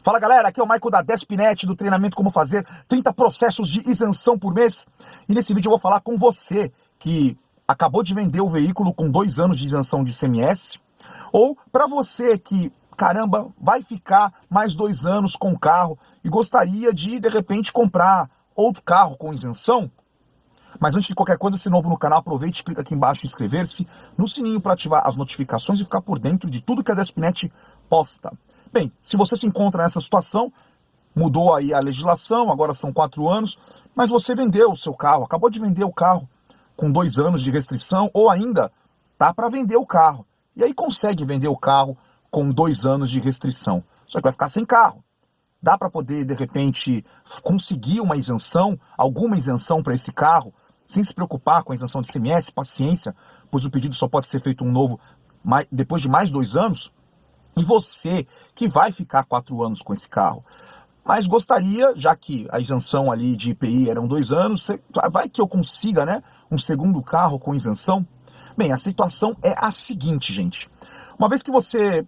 Fala galera, aqui é o Michael da Despinet do treinamento Como Fazer 30 processos de isenção por mês. E nesse vídeo eu vou falar com você que acabou de vender o veículo com dois anos de isenção de ICMS, ou para você que, caramba, vai ficar mais dois anos com o carro e gostaria de, de repente, comprar outro carro com isenção. Mas antes de qualquer coisa, se novo no canal, aproveite, clica aqui embaixo em inscrever-se, no sininho para ativar as notificações e ficar por dentro de tudo que a Despinet posta. Bem, se você se encontra nessa situação, mudou aí a legislação, agora são quatro anos, mas você vendeu o seu carro, acabou de vender o carro com dois anos de restrição, ou ainda tá para vender o carro. E aí consegue vender o carro com dois anos de restrição. Só que vai ficar sem carro. Dá para poder, de repente, conseguir uma isenção, alguma isenção para esse carro, sem se preocupar com a isenção de CMS, paciência, pois o pedido só pode ser feito um novo depois de mais dois anos. E você que vai ficar quatro anos com esse carro, mas gostaria, já que a isenção ali de IPI eram dois anos, vai que eu consiga, né, um segundo carro com isenção? Bem, a situação é a seguinte, gente. Uma vez que você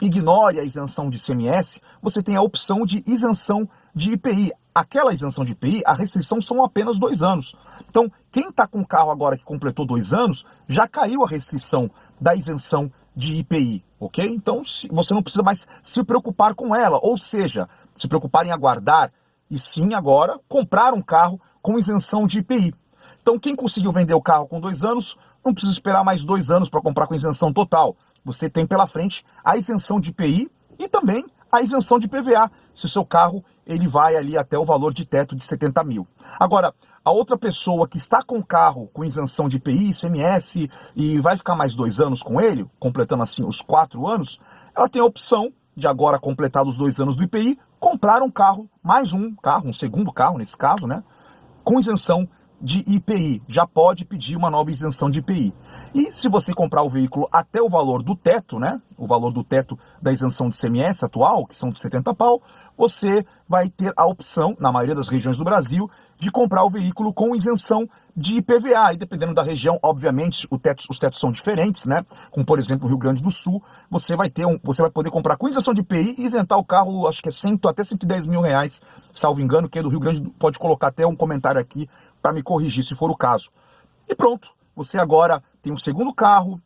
ignore a isenção de ICMS, você tem a opção de isenção de IPI. Aquela isenção de IPI, a restrição são apenas dois anos. Então, quem está com o carro agora que completou dois anos, já caiu a restrição da isenção de IPI, ok? Então você não precisa mais se preocupar com ela, ou seja, se preocupar em aguardar e sim agora comprar um carro com isenção de IPI. Então quem conseguiu vender o carro com dois anos não precisa esperar mais dois anos para comprar com isenção total. Você tem pela frente a isenção de IPI e também a isenção de PVA, se o seu carro ele vai ali até o valor de teto de 70 mil. Agora, a outra pessoa que está com o carro com isenção de IPI, ICMS e vai ficar mais dois anos com ele, completando assim os quatro anos, ela tem a opção de agora completar os dois anos do IPI, comprar um carro, mais um carro, um segundo carro nesse caso, né, com isenção de IPI. Já pode pedir uma nova isenção de IPI. E se você comprar o veículo até o valor do teto, né, o valor do teto da isenção de CMS atual, que são de 70 pau, você vai ter a opção, na maioria das regiões do Brasil, de comprar o veículo com isenção de IPVA. E dependendo da região, obviamente, teto, os tetos são diferentes, né? Como, por exemplo, o Rio Grande do Sul, você vai ter um, você vai poder comprar com isenção de IPI e isentar o carro, acho que é 100, até 110 mil reais, salvo engano, que é do Rio Grande, pode colocar até um comentário aqui para me corrigir, se for o caso. E pronto, você agora tem um segundo carro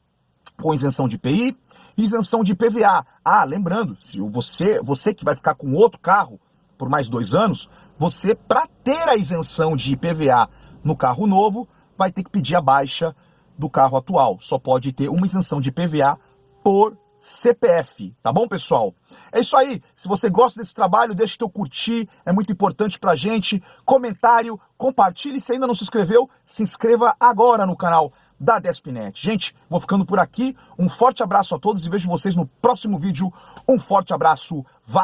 com isenção de IPI, isenção de IPVA. Ah, lembrando, se você, você que vai ficar com outro carro por mais dois anos, você, para ter a isenção de IPVA no carro novo, vai ter que pedir a baixa do carro atual. Só pode ter uma isenção de IPVA por CPF, tá bom, pessoal? É isso aí. Se você gosta desse trabalho, deixe teu curtir, é muito importante pra gente. Comentário, compartilhe. Se ainda não se inscreveu, se inscreva agora no canal da Despinet. Gente, vou ficando por aqui. Um forte abraço a todos e vejo vocês no próximo vídeo. Um forte abraço. Valeu!